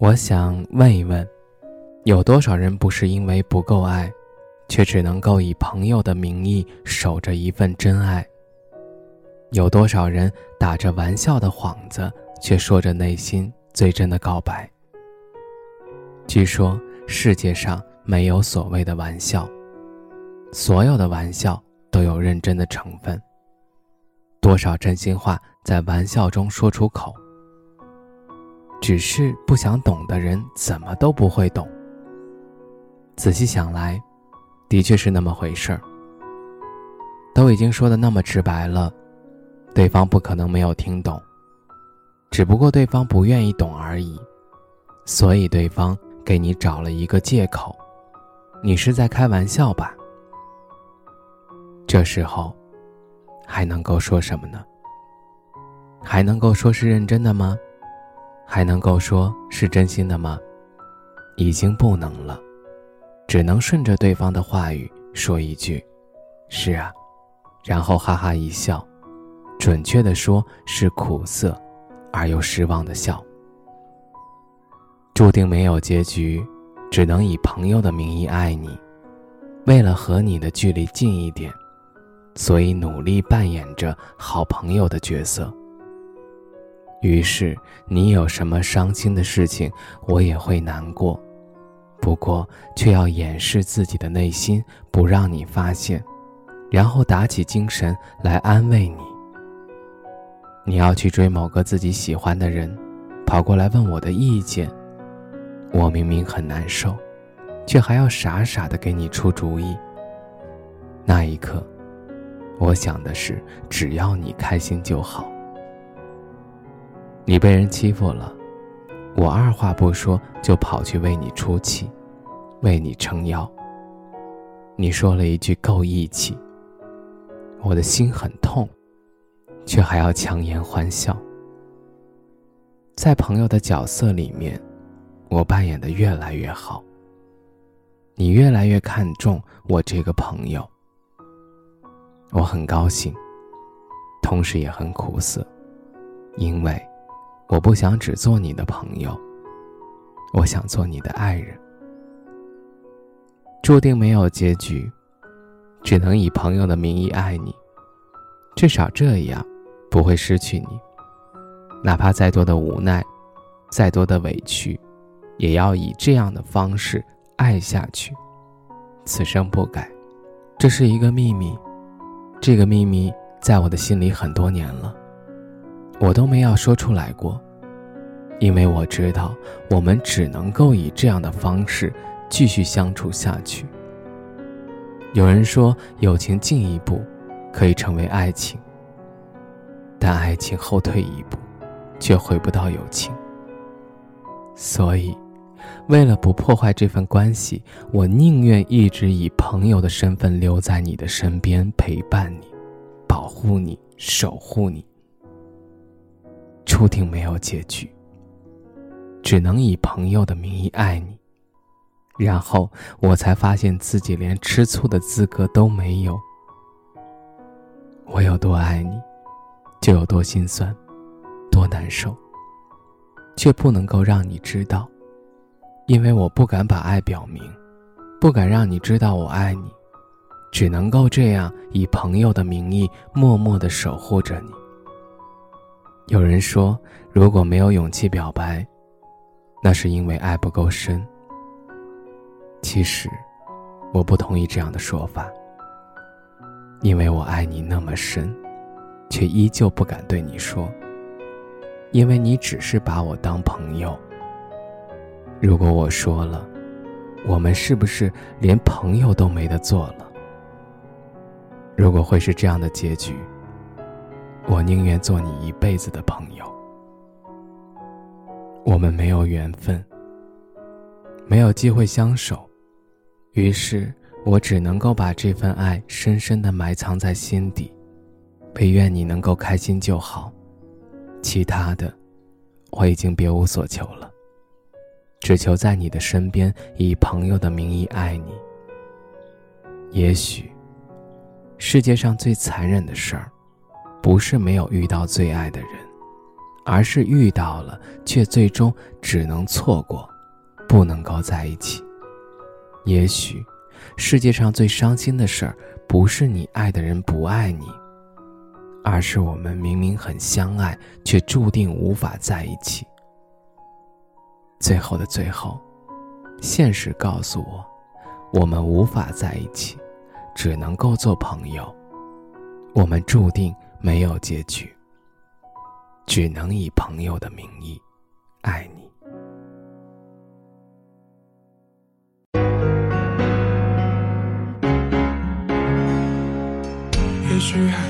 我想问一问，有多少人不是因为不够爱，却只能够以朋友的名义守着一份真爱？有多少人打着玩笑的幌子，却说着内心最真的告白？据说世界上没有所谓的玩笑，所有的玩笑都有认真的成分。多少真心话在玩笑中说出口？只是不想懂的人，怎么都不会懂。仔细想来，的确是那么回事儿。都已经说的那么直白了，对方不可能没有听懂，只不过对方不愿意懂而已。所以对方给你找了一个借口，你是在开玩笑吧？这时候，还能够说什么呢？还能够说是认真的吗？还能够说是真心的吗？已经不能了，只能顺着对方的话语说一句：“是啊。”然后哈哈一笑，准确的说是苦涩而又失望的笑。注定没有结局，只能以朋友的名义爱你。为了和你的距离近一点，所以努力扮演着好朋友的角色。于是，你有什么伤心的事情，我也会难过，不过却要掩饰自己的内心，不让你发现，然后打起精神来安慰你。你要去追某个自己喜欢的人，跑过来问我的意见，我明明很难受，却还要傻傻的给你出主意。那一刻，我想的是，只要你开心就好。你被人欺负了，我二话不说就跑去为你出气，为你撑腰。你说了一句够义气，我的心很痛，却还要强颜欢笑。在朋友的角色里面，我扮演的越来越好。你越来越看重我这个朋友，我很高兴，同时也很苦涩，因为。我不想只做你的朋友，我想做你的爱人。注定没有结局，只能以朋友的名义爱你，至少这样不会失去你。哪怕再多的无奈，再多的委屈，也要以这样的方式爱下去，此生不改。这是一个秘密，这个秘密在我的心里很多年了。我都没有说出来过，因为我知道我们只能够以这样的方式继续相处下去。有人说，友情进一步可以成为爱情，但爱情后退一步，却回不到友情。所以，为了不破坏这份关系，我宁愿一直以朋友的身份留在你的身边，陪伴你，保护你，守护你。注定没有结局，只能以朋友的名义爱你。然后我才发现自己连吃醋的资格都没有。我有多爱你，就有多心酸，多难受，却不能够让你知道，因为我不敢把爱表明，不敢让你知道我爱你，只能够这样以朋友的名义默默的守护着你。有人说，如果没有勇气表白，那是因为爱不够深。其实，我不同意这样的说法，因为我爱你那么深，却依旧不敢对你说，因为你只是把我当朋友。如果我说了，我们是不是连朋友都没得做了？如果会是这样的结局？我宁愿做你一辈子的朋友。我们没有缘分，没有机会相守，于是我只能够把这份爱深深的埋藏在心底，唯愿你能够开心就好，其他的，我已经别无所求了，只求在你的身边，以朋友的名义爱你。也许，世界上最残忍的事儿，不是没有遇到最爱的人。而是遇到了，却最终只能错过，不能够在一起。也许，世界上最伤心的事儿，不是你爱的人不爱你，而是我们明明很相爱，却注定无法在一起。最后的最后，现实告诉我，我们无法在一起，只能够做朋友。我们注定没有结局。只能以朋友的名义爱你。也许还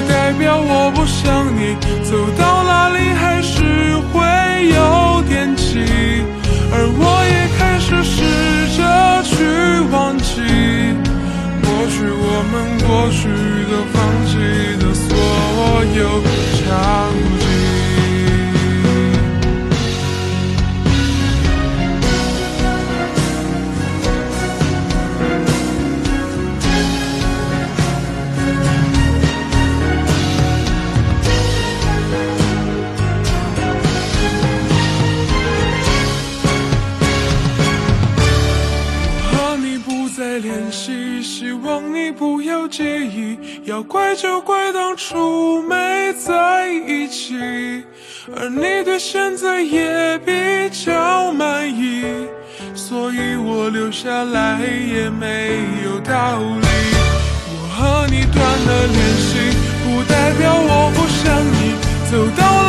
代表我不想你，走到哪里还是会有惦记，而我再联系，希望你不要介意，要怪就怪当初没在一起，而你对现在也比较满意，所以我留下来也没有道理。我和你断了联系，不代表我不想你，走到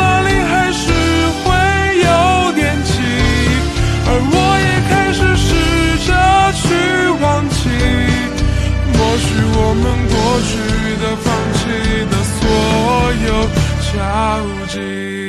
们过去的、放弃的所有交集。